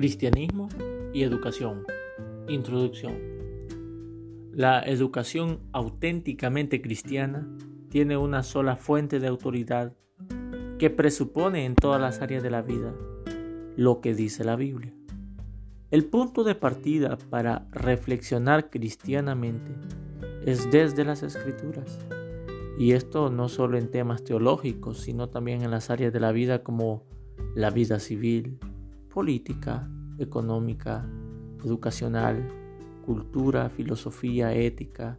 Cristianismo y educación. Introducción. La educación auténticamente cristiana tiene una sola fuente de autoridad que presupone en todas las áreas de la vida lo que dice la Biblia. El punto de partida para reflexionar cristianamente es desde las escrituras. Y esto no solo en temas teológicos, sino también en las áreas de la vida como la vida civil, política, económica, educacional, cultura, filosofía, ética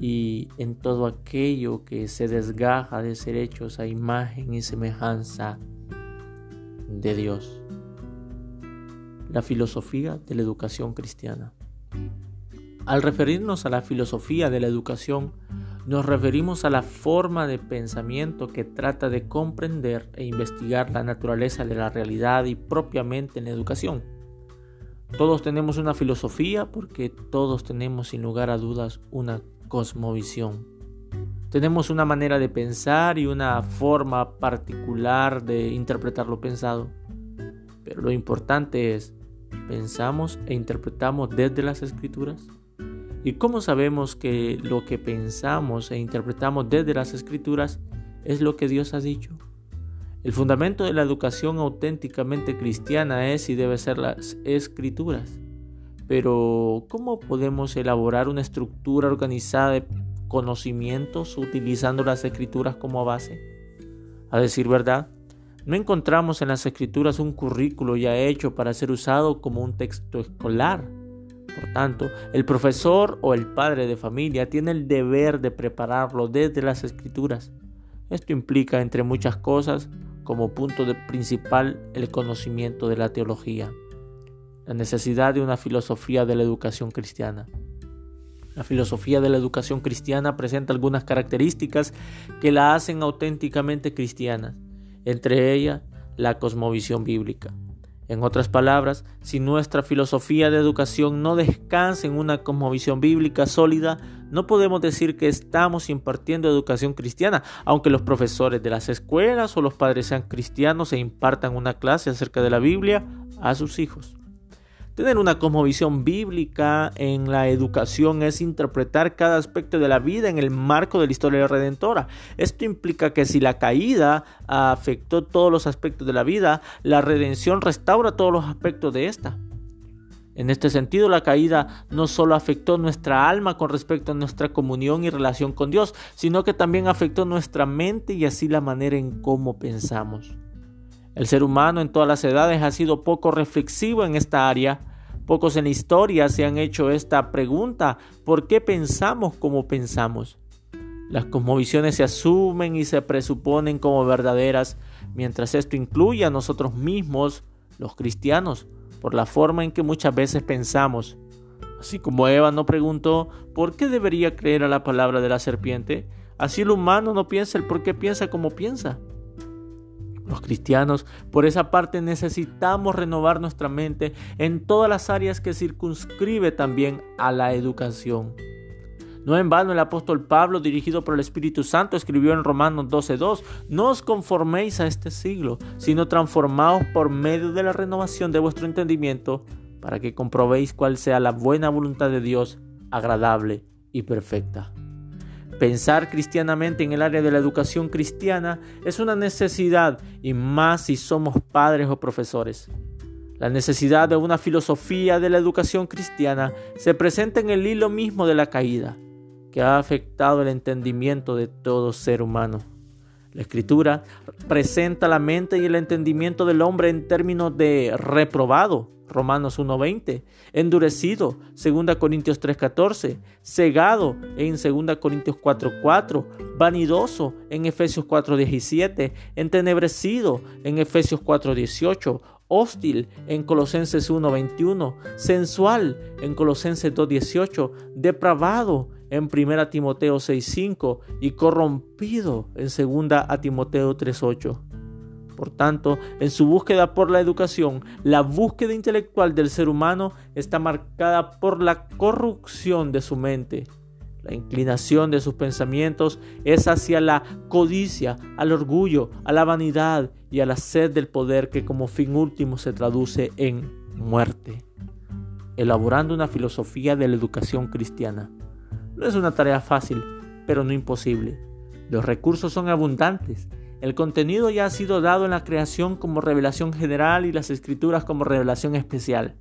y en todo aquello que se desgaja de ser hechos a imagen y semejanza de Dios. La filosofía de la educación cristiana. Al referirnos a la filosofía de la educación, nos referimos a la forma de pensamiento que trata de comprender e investigar la naturaleza de la realidad y propiamente en la educación. Todos tenemos una filosofía porque todos tenemos sin lugar a dudas una cosmovisión. Tenemos una manera de pensar y una forma particular de interpretar lo pensado. Pero lo importante es, ¿pensamos e interpretamos desde las escrituras? ¿Y cómo sabemos que lo que pensamos e interpretamos desde las escrituras es lo que Dios ha dicho? El fundamento de la educación auténticamente cristiana es y debe ser las escrituras. Pero, ¿cómo podemos elaborar una estructura organizada de conocimientos utilizando las escrituras como base? A decir verdad, no encontramos en las escrituras un currículo ya hecho para ser usado como un texto escolar por tanto, el profesor o el padre de familia tiene el deber de prepararlo desde las escrituras. Esto implica, entre muchas cosas, como punto de principal el conocimiento de la teología, la necesidad de una filosofía de la educación cristiana. La filosofía de la educación cristiana presenta algunas características que la hacen auténticamente cristiana, entre ellas la cosmovisión bíblica. En otras palabras, si nuestra filosofía de educación no descansa en una cosmovisión bíblica sólida, no podemos decir que estamos impartiendo educación cristiana, aunque los profesores de las escuelas o los padres sean cristianos e impartan una clase acerca de la Biblia a sus hijos. Tener una cosmovisión bíblica en la educación es interpretar cada aspecto de la vida en el marco de la historia redentora. Esto implica que si la caída afectó todos los aspectos de la vida, la redención restaura todos los aspectos de esta. En este sentido, la caída no solo afectó nuestra alma con respecto a nuestra comunión y relación con Dios, sino que también afectó nuestra mente y así la manera en cómo pensamos. El ser humano en todas las edades ha sido poco reflexivo en esta área Pocos en la historia se han hecho esta pregunta, ¿por qué pensamos como pensamos? Las cosmovisiones se asumen y se presuponen como verdaderas, mientras esto incluye a nosotros mismos, los cristianos, por la forma en que muchas veces pensamos. Así como Eva no preguntó, ¿por qué debería creer a la palabra de la serpiente? Así el humano no piensa el por qué piensa como piensa. Los cristianos, por esa parte, necesitamos renovar nuestra mente en todas las áreas que circunscribe también a la educación. No en vano el apóstol Pablo, dirigido por el Espíritu Santo, escribió en Romanos 12:2, no os conforméis a este siglo, sino transformaos por medio de la renovación de vuestro entendimiento, para que comprobéis cuál sea la buena voluntad de Dios, agradable y perfecta. Pensar cristianamente en el área de la educación cristiana es una necesidad y más si somos padres o profesores. La necesidad de una filosofía de la educación cristiana se presenta en el hilo mismo de la caída, que ha afectado el entendimiento de todo ser humano. La escritura presenta la mente y el entendimiento del hombre en términos de reprobado, Romanos 1.20, endurecido, 2 Corintios 3.14, cegado en 2 Corintios 4.4, vanidoso en Efesios 4.17, entenebrecido en Efesios 4.18, hostil en Colosenses 1.21, sensual en Colosenses 2.18, depravado en 1 Timoteo 6.5 y corrompido en 2 Timoteo 3.8. Por tanto, en su búsqueda por la educación, la búsqueda intelectual del ser humano está marcada por la corrupción de su mente. La inclinación de sus pensamientos es hacia la codicia, al orgullo, a la vanidad y a la sed del poder que como fin último se traduce en muerte. Elaborando una filosofía de la educación cristiana. No es una tarea fácil, pero no imposible. Los recursos son abundantes. El contenido ya ha sido dado en la creación como revelación general y las escrituras como revelación especial.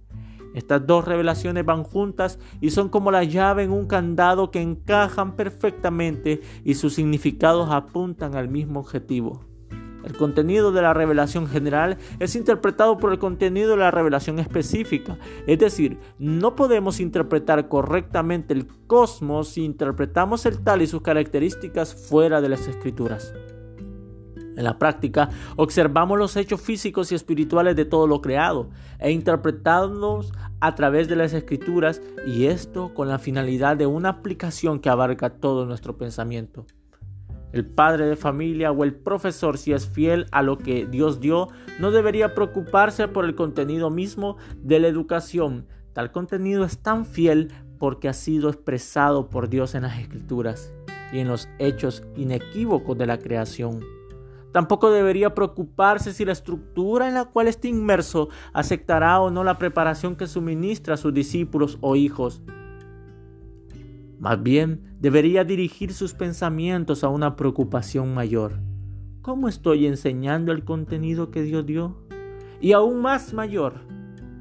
Estas dos revelaciones van juntas y son como la llave en un candado que encajan perfectamente y sus significados apuntan al mismo objetivo. El contenido de la revelación general es interpretado por el contenido de la revelación específica. Es decir, no podemos interpretar correctamente el cosmos si interpretamos el tal y sus características fuera de las escrituras. En la práctica, observamos los hechos físicos y espirituales de todo lo creado e interpretamos a través de las escrituras y esto con la finalidad de una aplicación que abarca todo nuestro pensamiento. El padre de familia o el profesor, si es fiel a lo que Dios dio, no debería preocuparse por el contenido mismo de la educación. Tal contenido es tan fiel porque ha sido expresado por Dios en las escrituras y en los hechos inequívocos de la creación. Tampoco debería preocuparse si la estructura en la cual está inmerso aceptará o no la preparación que suministra a sus discípulos o hijos. Más bien, debería dirigir sus pensamientos a una preocupación mayor. ¿Cómo estoy enseñando el contenido que Dios dio? Y aún más mayor,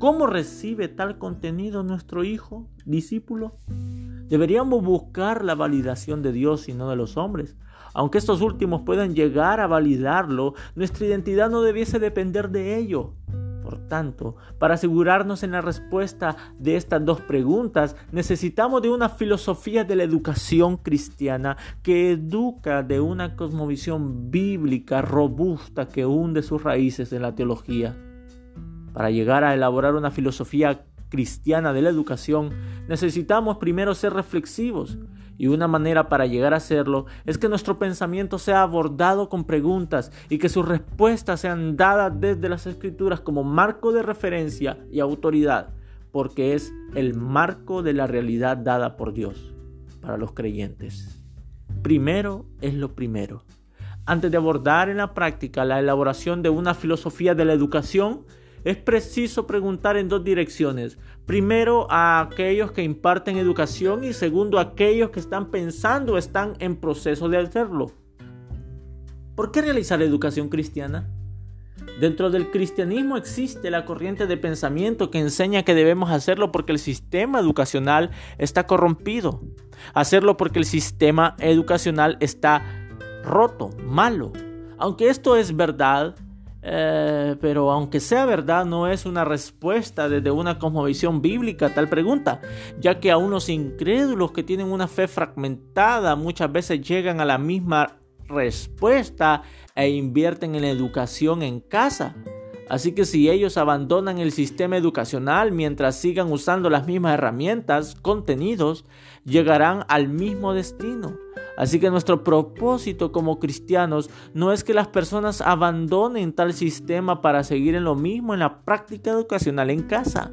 ¿cómo recibe tal contenido nuestro hijo, discípulo? Deberíamos buscar la validación de Dios y no de los hombres. Aunque estos últimos puedan llegar a validarlo, nuestra identidad no debiese depender de ello. Por tanto, para asegurarnos en la respuesta de estas dos preguntas, necesitamos de una filosofía de la educación cristiana que educa de una cosmovisión bíblica robusta que hunde sus raíces en la teología. Para llegar a elaborar una filosofía cristiana de la educación, necesitamos primero ser reflexivos y una manera para llegar a hacerlo es que nuestro pensamiento sea abordado con preguntas y que sus respuestas sean dadas desde las escrituras como marco de referencia y autoridad, porque es el marco de la realidad dada por Dios para los creyentes. Primero es lo primero. Antes de abordar en la práctica la elaboración de una filosofía de la educación, es preciso preguntar en dos direcciones. Primero a aquellos que imparten educación y segundo a aquellos que están pensando o están en proceso de hacerlo. ¿Por qué realizar educación cristiana? Dentro del cristianismo existe la corriente de pensamiento que enseña que debemos hacerlo porque el sistema educacional está corrompido. Hacerlo porque el sistema educacional está roto, malo. Aunque esto es verdad, eh, pero aunque sea verdad, no es una respuesta desde una cosmovisión bíblica a tal pregunta, ya que a unos incrédulos que tienen una fe fragmentada muchas veces llegan a la misma respuesta e invierten en la educación en casa. Así que si ellos abandonan el sistema educacional mientras sigan usando las mismas herramientas, contenidos, llegarán al mismo destino. Así que nuestro propósito como cristianos no es que las personas abandonen tal sistema para seguir en lo mismo en la práctica educacional en casa.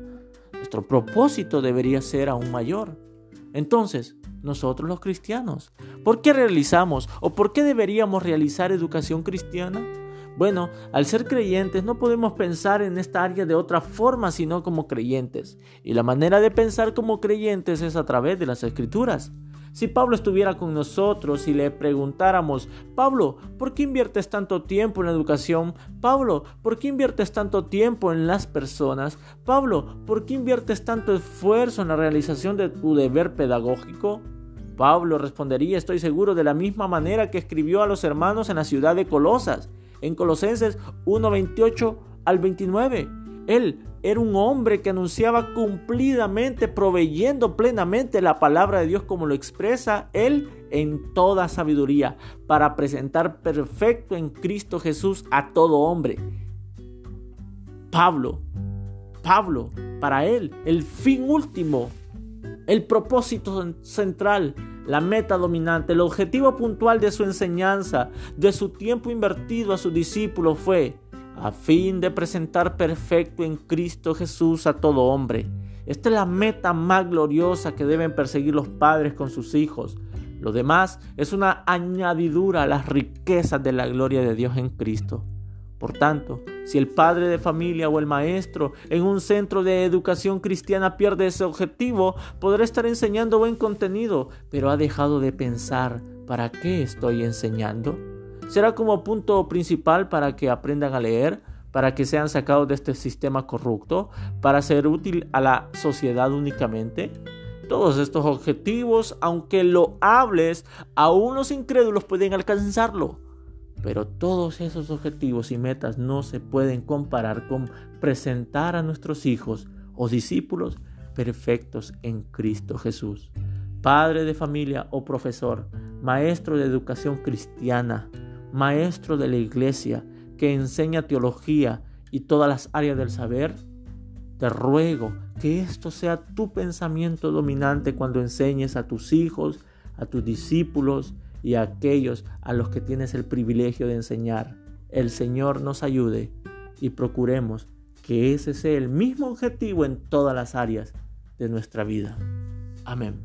Nuestro propósito debería ser aún mayor. Entonces, nosotros los cristianos, ¿por qué realizamos o por qué deberíamos realizar educación cristiana? Bueno, al ser creyentes no podemos pensar en esta área de otra forma sino como creyentes. Y la manera de pensar como creyentes es a través de las escrituras. Si Pablo estuviera con nosotros y le preguntáramos, Pablo, ¿por qué inviertes tanto tiempo en la educación? Pablo, ¿por qué inviertes tanto tiempo en las personas? Pablo, ¿por qué inviertes tanto esfuerzo en la realización de tu deber pedagógico? Pablo respondería, estoy seguro, de la misma manera que escribió a los hermanos en la ciudad de Colosas en Colosenses 1:28 al 29. Él era un hombre que anunciaba cumplidamente, proveyendo plenamente la palabra de Dios como lo expresa él en toda sabiduría, para presentar perfecto en Cristo Jesús a todo hombre. Pablo, Pablo, para él, el fin último, el propósito central la meta dominante, el objetivo puntual de su enseñanza, de su tiempo invertido a sus discípulos fue a fin de presentar perfecto en Cristo Jesús a todo hombre. Esta es la meta más gloriosa que deben perseguir los padres con sus hijos. Lo demás es una añadidura a las riquezas de la gloria de Dios en Cristo. Por tanto, si el padre de familia o el maestro en un centro de educación cristiana pierde ese objetivo, podrá estar enseñando buen contenido, pero ha dejado de pensar, ¿para qué estoy enseñando? ¿Será como punto principal para que aprendan a leer? ¿Para que sean sacados de este sistema corrupto? ¿Para ser útil a la sociedad únicamente? Todos estos objetivos, aunque lo hables, aún los incrédulos pueden alcanzarlo. Pero todos esos objetivos y metas no se pueden comparar con presentar a nuestros hijos o discípulos perfectos en Cristo Jesús. Padre de familia o profesor, maestro de educación cristiana, maestro de la iglesia que enseña teología y todas las áreas del saber, te ruego que esto sea tu pensamiento dominante cuando enseñes a tus hijos, a tus discípulos y a aquellos a los que tienes el privilegio de enseñar. El Señor nos ayude y procuremos que ese sea el mismo objetivo en todas las áreas de nuestra vida. Amén.